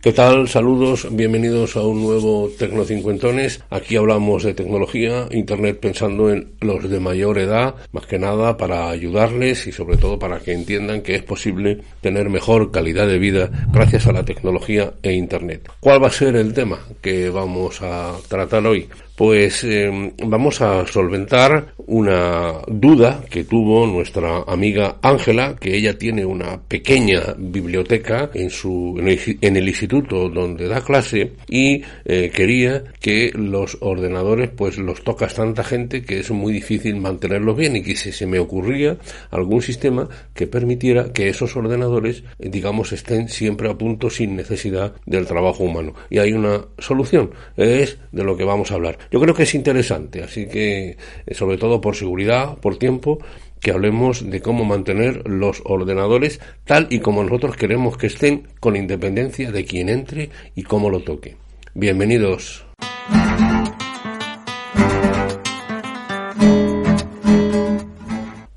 ¿Qué tal? Saludos, bienvenidos a un nuevo Tecnocincuentones. Aquí hablamos de tecnología, Internet pensando en los de mayor edad, más que nada para ayudarles y sobre todo para que entiendan que es posible tener mejor calidad de vida gracias a la tecnología e Internet. ¿Cuál va a ser el tema que vamos a tratar hoy? Pues em, vamos a solventar una duda que tuvo nuestra amiga Ángela, que ella tiene una pequeña biblioteca en su en el, instituto donde da clase y eh, quería que los ordenadores pues los tocas tanta gente que es muy difícil mantenerlos bien y que se me ocurría algún sistema que permitiera que esos ordenadores digamos estén siempre a punto sin necesidad del trabajo humano. Y hay una solución es de lo que vamos a hablar yo creo que es interesante, así que, eh, sobre todo por seguridad, por tiempo, que hablemos de cómo mantener los ordenadores tal y como nosotros queremos que estén, con independencia de quien entre y cómo lo toque. Bienvenidos.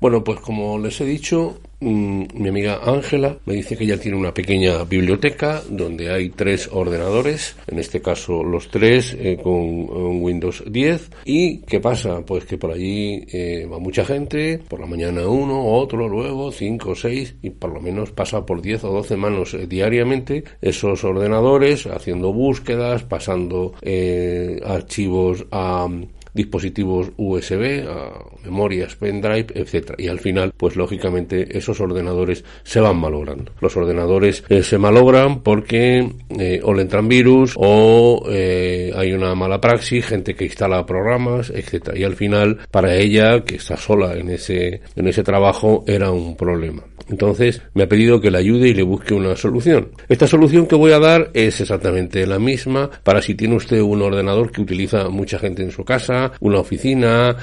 Bueno, pues como les he dicho, Mm, mi amiga Ángela me dice que ella tiene una pequeña biblioteca donde hay tres ordenadores, en este caso los tres eh, con Windows 10. ¿Y qué pasa? Pues que por allí eh, va mucha gente, por la mañana uno, otro, luego cinco, seis, y por lo menos pasa por 10 o 12 manos eh, diariamente esos ordenadores, haciendo búsquedas, pasando archivos a dispositivos USB, memorias, pendrive, etcétera. Y al final, pues lógicamente esos ordenadores se van malogrando. Los ordenadores eh, se malogran porque eh, o le entran virus o eh, hay una mala praxis, gente que instala programas, etcétera. Y al final, para ella, que está sola en ese, en ese trabajo, era un problema. Entonces me ha pedido que le ayude y le busque una solución. Esta solución que voy a dar es exactamente la misma para si tiene usted un ordenador que utiliza mucha gente en su casa, una oficina,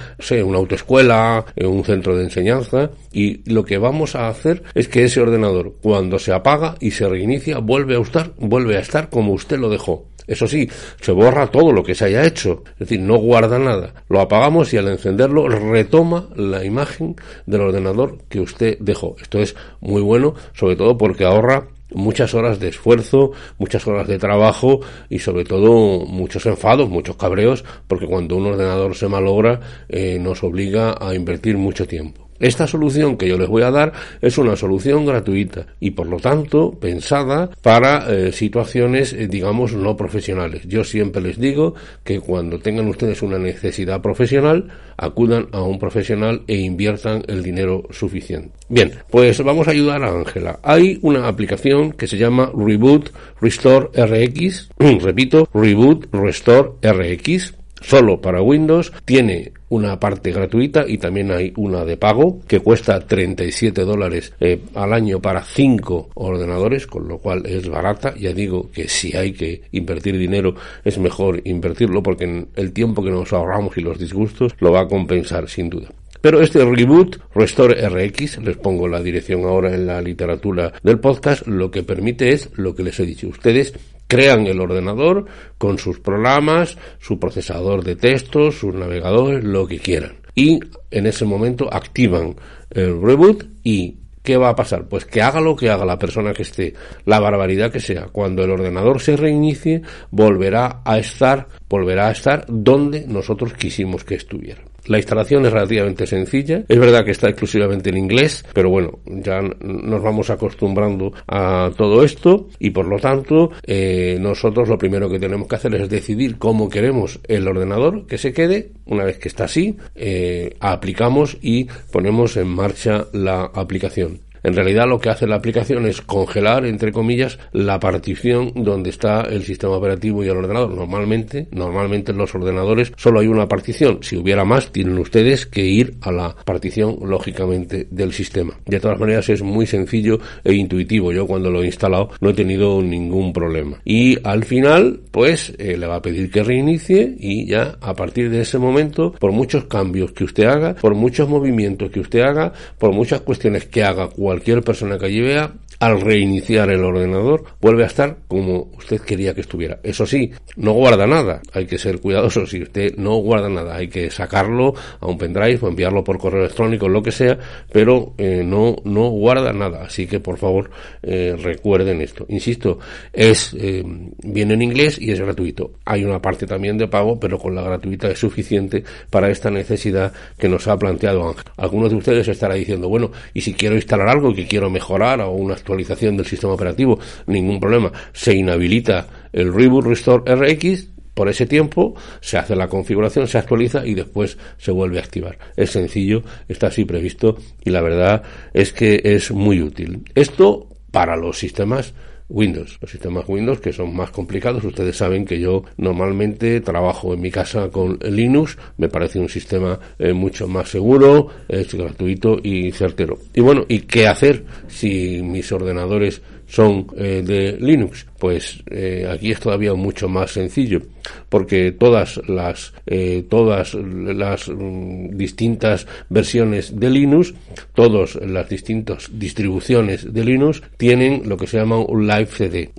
una autoescuela, eh, un centro de enseñanza y lo que vamos a hacer es que ese ordenador cuando se apaga y se reinicia vuelve a estar, vuelve a estar como usted lo dejó. Eso sí, se borra todo lo que se haya hecho, es decir, no guarda nada. Lo apagamos y al encenderlo retoma la imagen del ordenador que usted dejó. Esto es muy bueno, sobre todo porque ahorra muchas horas de esfuerzo, muchas horas de trabajo y sobre todo muchos enfados, muchos cabreos, porque cuando un ordenador se malogra eh, nos obliga a invertir mucho tiempo. Esta solución que yo les voy a dar es una solución gratuita y por lo tanto pensada para eh, situaciones, eh, digamos, no profesionales. Yo siempre les digo que cuando tengan ustedes una necesidad profesional, acudan a un profesional e inviertan el dinero suficiente. Bien, pues vamos a ayudar a Ángela. Hay una aplicación que se llama Reboot Restore RX, repito, Reboot Restore RX solo para Windows, tiene una parte gratuita y también hay una de pago que cuesta 37 dólares eh, al año para 5 ordenadores, con lo cual es barata. Ya digo que si hay que invertir dinero es mejor invertirlo porque el tiempo que nos ahorramos y los disgustos lo va a compensar sin duda. Pero este reboot, Restore RX, les pongo la dirección ahora en la literatura del podcast, lo que permite es lo que les he dicho. Ustedes crean el ordenador con sus programas, su procesador de textos, sus navegadores, lo que quieran. Y en ese momento activan el reboot y ¿qué va a pasar? Pues que haga lo que haga la persona que esté, la barbaridad que sea. Cuando el ordenador se reinicie, volverá a estar, volverá a estar donde nosotros quisimos que estuviera. La instalación es relativamente sencilla. Es verdad que está exclusivamente en inglés, pero bueno, ya nos vamos acostumbrando a todo esto y por lo tanto eh, nosotros lo primero que tenemos que hacer es decidir cómo queremos el ordenador que se quede. Una vez que está así, eh, aplicamos y ponemos en marcha la aplicación. En realidad lo que hace la aplicación es congelar, entre comillas, la partición donde está el sistema operativo y el ordenador. Normalmente, normalmente en los ordenadores solo hay una partición. Si hubiera más, tienen ustedes que ir a la partición, lógicamente, del sistema. De todas maneras, es muy sencillo e intuitivo. Yo cuando lo he instalado no he tenido ningún problema. Y al final, pues, eh, le va a pedir que reinicie y ya a partir de ese momento, por muchos cambios que usted haga, por muchos movimientos que usted haga, por muchas cuestiones que haga cualquier persona que allí vea, al reiniciar el ordenador vuelve a estar como usted quería que estuviera. Eso sí, no guarda nada. Hay que ser cuidadoso. Si usted no guarda nada, hay que sacarlo a un pendrive o enviarlo por correo electrónico, lo que sea, pero eh, no, no guarda nada. Así que por favor eh, recuerden esto. Insisto, es eh, viene en inglés y es gratuito. Hay una parte también de pago, pero con la gratuita es suficiente para esta necesidad que nos ha planteado Ángel. Algunos de ustedes estará diciendo, bueno, y si quiero instalar algo que quiero mejorar o una actualización del sistema operativo, ningún problema. Se inhabilita el Reboot Restore RX, por ese tiempo se hace la configuración, se actualiza y después se vuelve a activar. Es sencillo, está así previsto y la verdad es que es muy útil. Esto para los sistemas Windows. Los sistemas Windows que son más complicados, ustedes saben que yo normalmente trabajo en mi casa con Linux, me parece un sistema eh, mucho más seguro, es gratuito y certero. Y bueno, ¿y qué hacer si mis ordenadores son eh, de Linux? Pues eh, aquí es todavía mucho más sencillo, porque todas las eh, todas las mm, distintas versiones de Linux, todas las distintas distribuciones de Linux tienen lo que se llama un Live CD,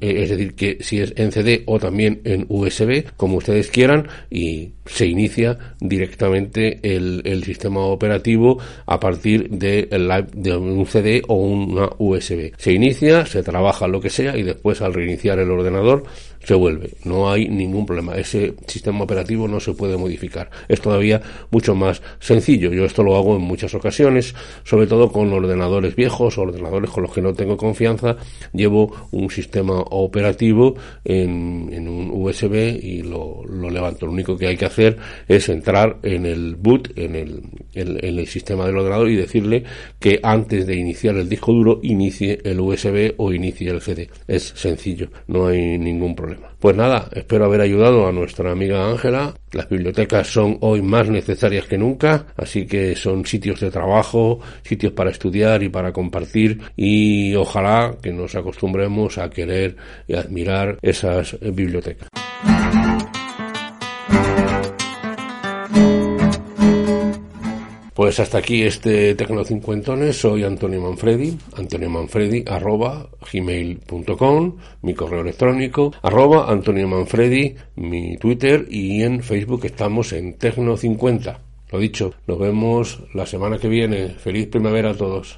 es decir, que si es en CD o también en USB, como ustedes quieran, y se inicia directamente el, el sistema operativo a partir de, live, de un CD o una USB. Se inicia, se trabaja lo que sea y después al reiniciar el ordenador se vuelve. No hay ningún problema. Ese sistema operativo no se puede modificar. Es todavía mucho más sencillo. Yo esto lo hago en muchas ocasiones, sobre todo con ordenadores viejos, ordenadores con los que no tengo confianza. Llevo un sistema operativo en, un USB y lo, lo, levanto. Lo único que hay que hacer es entrar en el boot, en el, en el sistema del ordenador y decirle que antes de iniciar el disco duro inicie el USB o inicie el CD. Es sencillo, no hay ningún problema. Pues nada, espero haber ayudado a nuestra amiga Ángela. Las bibliotecas son hoy más necesarias que nunca, así que son sitios de trabajo, sitios para estudiar y para compartir y ojalá que nos acostumbremos a querer y admirar esas bibliotecas. Pues hasta aquí este Tecnocincuentones. Soy Antonio Manfredi, Antonio Manfredi, arroba gmail.com, mi correo electrónico, arroba Antonio Manfredi, mi Twitter y en Facebook estamos en Tecno50. Lo dicho, nos vemos la semana que viene. Feliz primavera a todos.